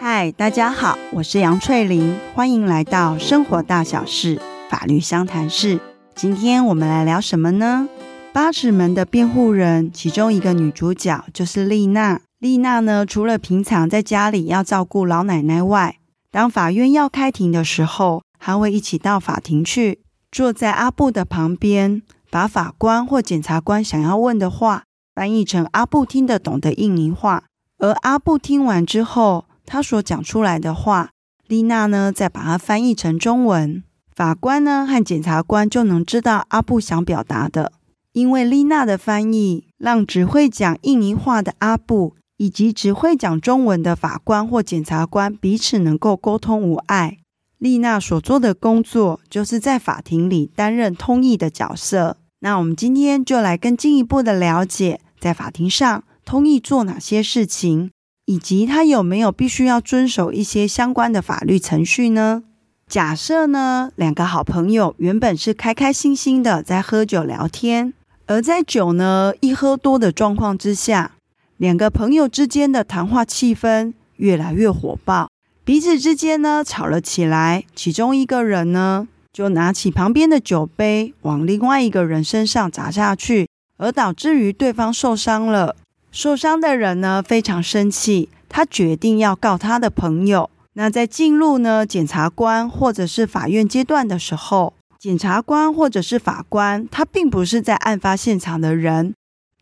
嗨，大家好，我是杨翠玲，欢迎来到生活大小事法律相谈室。今天我们来聊什么呢？八尺门的辩护人，其中一个女主角就是丽娜。丽娜呢，除了平常在家里要照顾老奶奶外，当法院要开庭的时候，还会一起到法庭去，坐在阿布的旁边，把法官或检察官想要问的话翻译成阿布听得懂的印尼话。而阿布听完之后，他所讲出来的话，丽娜呢再把它翻译成中文，法官呢和检察官就能知道阿布想表达的。因为丽娜的翻译，让只会讲印尼话的阿布以及只会讲中文的法官或检察官彼此能够沟通无碍。丽娜所做的工作，就是在法庭里担任通译的角色。那我们今天就来更进一步的了解，在法庭上。通译做哪些事情，以及他有没有必须要遵守一些相关的法律程序呢？假设呢，两个好朋友原本是开开心心的在喝酒聊天，而在酒呢一喝多的状况之下，两个朋友之间的谈话气氛越来越火爆，彼此之间呢吵了起来。其中一个人呢就拿起旁边的酒杯往另外一个人身上砸下去，而导致于对方受伤了。受伤的人呢，非常生气，他决定要告他的朋友。那在进入呢检察官或者是法院阶段的时候，检察官或者是法官，他并不是在案发现场的人，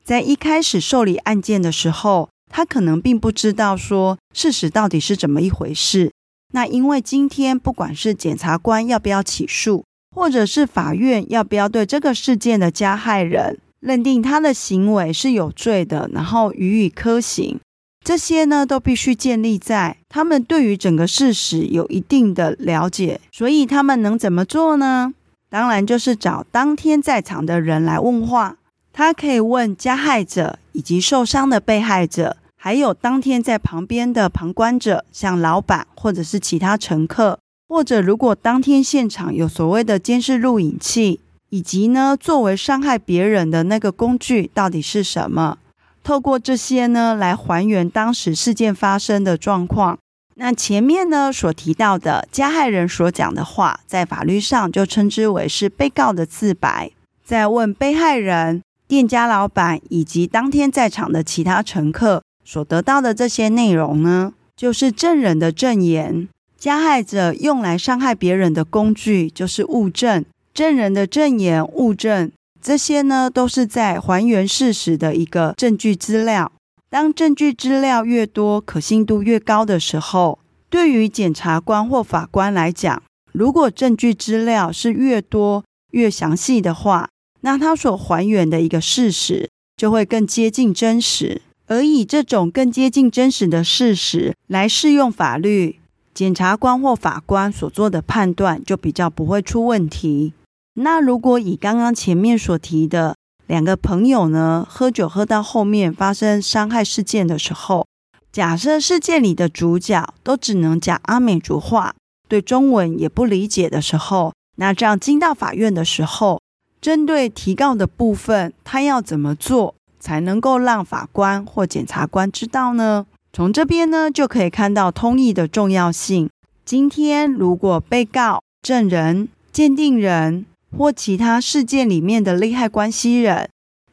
在一开始受理案件的时候，他可能并不知道说事实到底是怎么一回事。那因为今天不管是检察官要不要起诉，或者是法院要不要对这个事件的加害人。认定他的行为是有罪的，然后予以科刑，这些呢都必须建立在他们对于整个事实有一定的了解。所以他们能怎么做呢？当然就是找当天在场的人来问话。他可以问加害者以及受伤的被害者，还有当天在旁边的旁观者，像老板或者是其他乘客，或者如果当天现场有所谓的监视录影器。以及呢，作为伤害别人的那个工具到底是什么？透过这些呢，来还原当时事件发生的状况。那前面呢所提到的加害人所讲的话，在法律上就称之为是被告的自白。在问被害人、店家老板以及当天在场的其他乘客所得到的这些内容呢，就是证人的证言。加害者用来伤害别人的工具就是物证。证人的证言、物证，这些呢，都是在还原事实的一个证据资料。当证据资料越多、可信度越高的时候，对于检察官或法官来讲，如果证据资料是越多、越详细的话，那他所还原的一个事实就会更接近真实。而以这种更接近真实的事实来适用法律，检察官或法官所做的判断就比较不会出问题。那如果以刚刚前面所提的两个朋友呢，喝酒喝到后面发生伤害事件的时候，假设事件里的主角都只能讲阿美族话，对中文也不理解的时候，那这样进到法院的时候，针对提告的部分，他要怎么做才能够让法官或检察官知道呢？从这边呢就可以看到通译的重要性。今天如果被告、证人、鉴定人，或其他事件里面的利害关系人，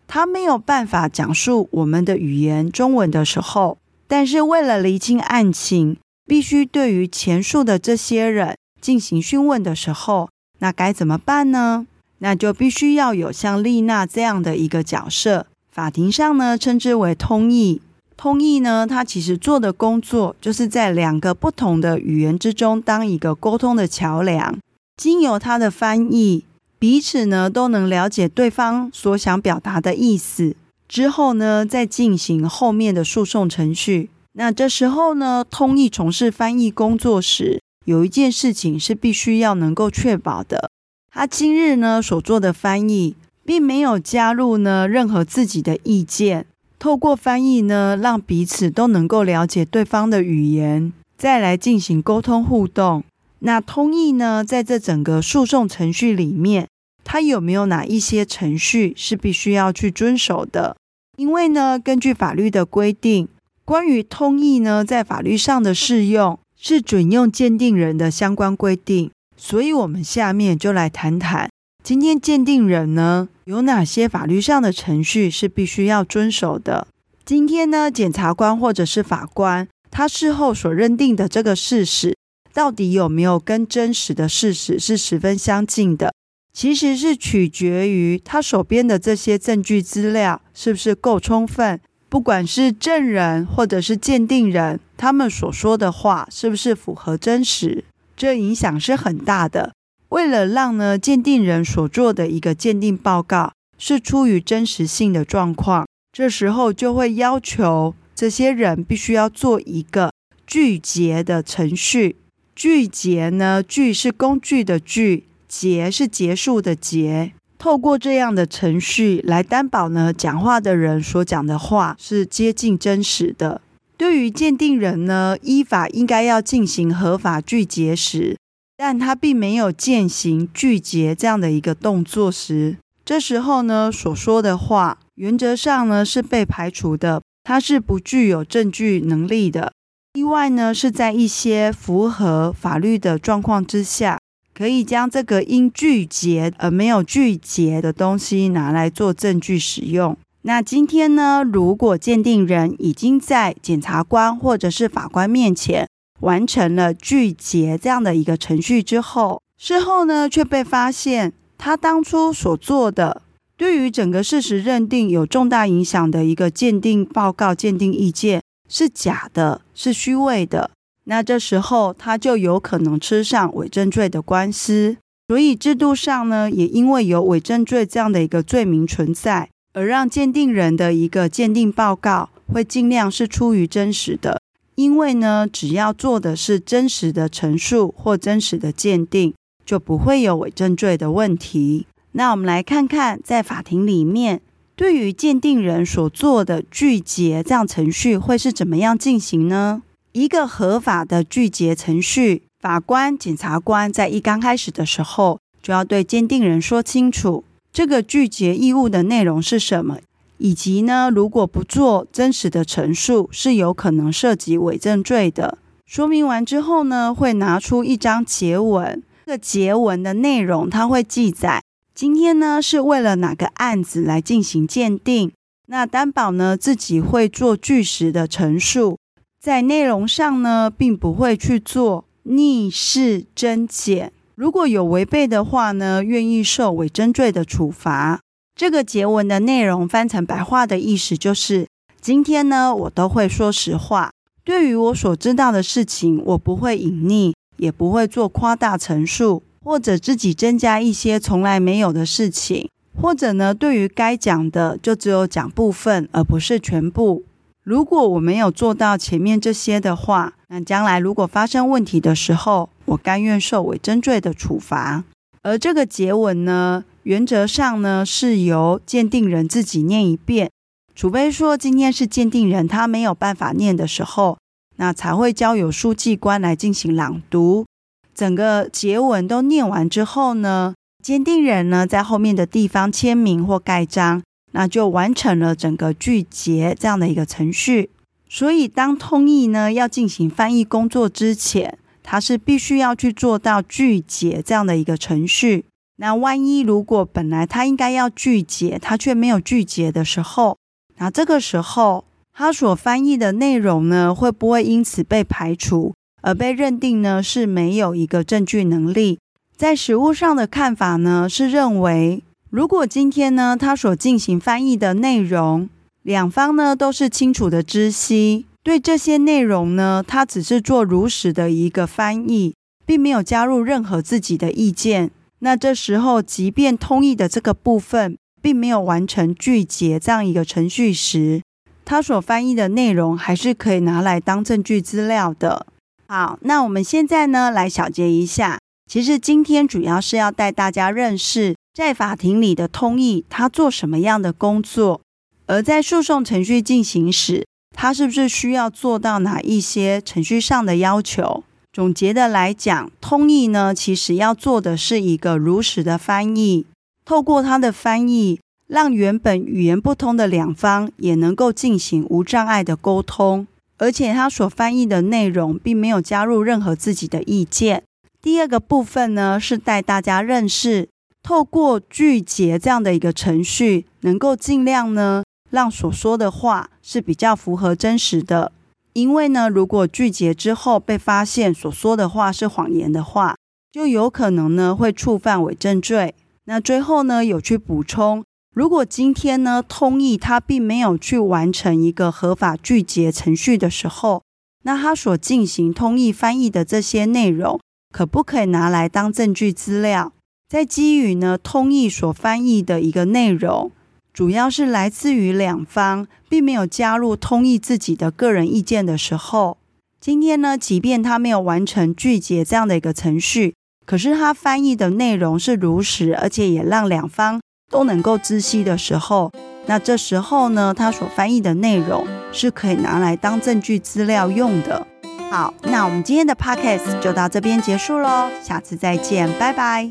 他没有办法讲述我们的语言中文的时候，但是为了厘清案情，必须对于前述的这些人进行讯问的时候，那该怎么办呢？那就必须要有像丽娜这样的一个角色，法庭上呢称之为通译。通译呢，他其实做的工作就是在两个不同的语言之中当一个沟通的桥梁，经由他的翻译。彼此呢都能了解对方所想表达的意思，之后呢再进行后面的诉讼程序。那这时候呢，通译从事翻译工作时，有一件事情是必须要能够确保的：他今日呢所做的翻译，并没有加入呢任何自己的意见。透过翻译呢，让彼此都能够了解对方的语言，再来进行沟通互动。那通译呢，在这整个诉讼程序里面，它有没有哪一些程序是必须要去遵守的？因为呢，根据法律的规定，关于通译呢，在法律上的适用是准用鉴定人的相关规定。所以，我们下面就来谈谈，今天鉴定人呢，有哪些法律上的程序是必须要遵守的？今天呢，检察官或者是法官，他事后所认定的这个事实，到底有没有跟真实的事实是十分相近的？其实是取决于他手边的这些证据资料是不是够充分，不管是证人或者是鉴定人，他们所说的话是不是符合真实，这影响是很大的。为了让呢鉴定人所做的一个鉴定报告是出于真实性的状况，这时候就会要求这些人必须要做一个拒结的程序。拒结呢，拒是工具的拒。结是结束的结，透过这样的程序来担保呢，讲话的人所讲的话是接近真实的。对于鉴定人呢，依法应该要进行合法拒结时，但他并没有践行拒结这样的一个动作时，这时候呢，所说的话原则上呢是被排除的，他是不具有证据能力的。意外呢，是在一些符合法律的状况之下。可以将这个因拒结而没有拒结的东西拿来做证据使用。那今天呢，如果鉴定人已经在检察官或者是法官面前完成了拒结这样的一个程序之后，事后呢却被发现他当初所做的对于整个事实认定有重大影响的一个鉴定报告、鉴定意见是假的，是虚伪的。那这时候他就有可能吃上伪证罪的官司，所以制度上呢，也因为有伪证罪这样的一个罪名存在，而让鉴定人的一个鉴定报告会尽量是出于真实的，因为呢，只要做的是真实的陈述或真实的鉴定，就不会有伪证罪的问题。那我们来看看，在法庭里面，对于鉴定人所做的拒结这样程序会是怎么样进行呢？一个合法的拒结程序，法官、检察官在一刚开始的时候，就要对鉴定人说清楚这个拒结义务的内容是什么，以及呢，如果不做真实的陈述，是有可能涉及伪证罪的。说明完之后呢，会拿出一张结文，这个结文的内容，它会记载今天呢是为了哪个案子来进行鉴定，那担保呢自己会做据实的陈述。在内容上呢，并不会去做逆事真检。如果有违背的话呢，愿意受伪证罪的处罚。这个结文的内容翻成白话的意思就是：今天呢，我都会说实话。对于我所知道的事情，我不会隐匿，也不会做夸大陈述，或者自己增加一些从来没有的事情，或者呢，对于该讲的就只有讲部分，而不是全部。如果我没有做到前面这些的话，那将来如果发生问题的时候，我甘愿受伪证罪的处罚。而这个结文呢，原则上呢是由鉴定人自己念一遍，除非说今天是鉴定人他没有办法念的时候，那才会交由书记官来进行朗读。整个结文都念完之后呢，鉴定人呢在后面的地方签名或盖章。那就完成了整个具结这样的一个程序。所以，当通译呢要进行翻译工作之前，他是必须要去做到具结这样的一个程序。那万一如果本来他应该要拒绝，他却没有拒绝的时候，那这个时候他所翻译的内容呢，会不会因此被排除，而被认定呢是没有一个证据能力？在实务上的看法呢，是认为。如果今天呢，他所进行翻译的内容，两方呢都是清楚的知悉，对这些内容呢，他只是做如实的一个翻译，并没有加入任何自己的意见。那这时候，即便通译的这个部分并没有完成具结这样一个程序时，他所翻译的内容还是可以拿来当证据资料的。好，那我们现在呢来小结一下，其实今天主要是要带大家认识。在法庭里的通译，他做什么样的工作？而在诉讼程序进行时，他是不是需要做到哪一些程序上的要求？总结的来讲，通译呢，其实要做的是一个如实的翻译。透过他的翻译，让原本语言不通的两方也能够进行无障碍的沟通。而且他所翻译的内容并没有加入任何自己的意见。第二个部分呢，是带大家认识，透过句结这样的一个程序，能够尽量呢让所说的话是比较符合真实的。因为呢，如果拒绝之后被发现所说的话是谎言的话，就有可能呢会触犯伪证罪。那最后呢有去补充。如果今天呢，通译他并没有去完成一个合法拒绝程序的时候，那他所进行通译翻译的这些内容，可不可以拿来当证据资料？在基于呢，通译所翻译的一个内容，主要是来自于两方，并没有加入通译自己的个人意见的时候，今天呢，即便他没有完成拒绝这样的一个程序，可是他翻译的内容是如实，而且也让两方。都能够知悉的时候，那这时候呢，他所翻译的内容是可以拿来当证据资料用的。好，那我们今天的 podcast 就到这边结束喽，下次再见，拜拜。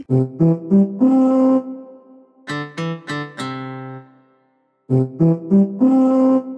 Thank you.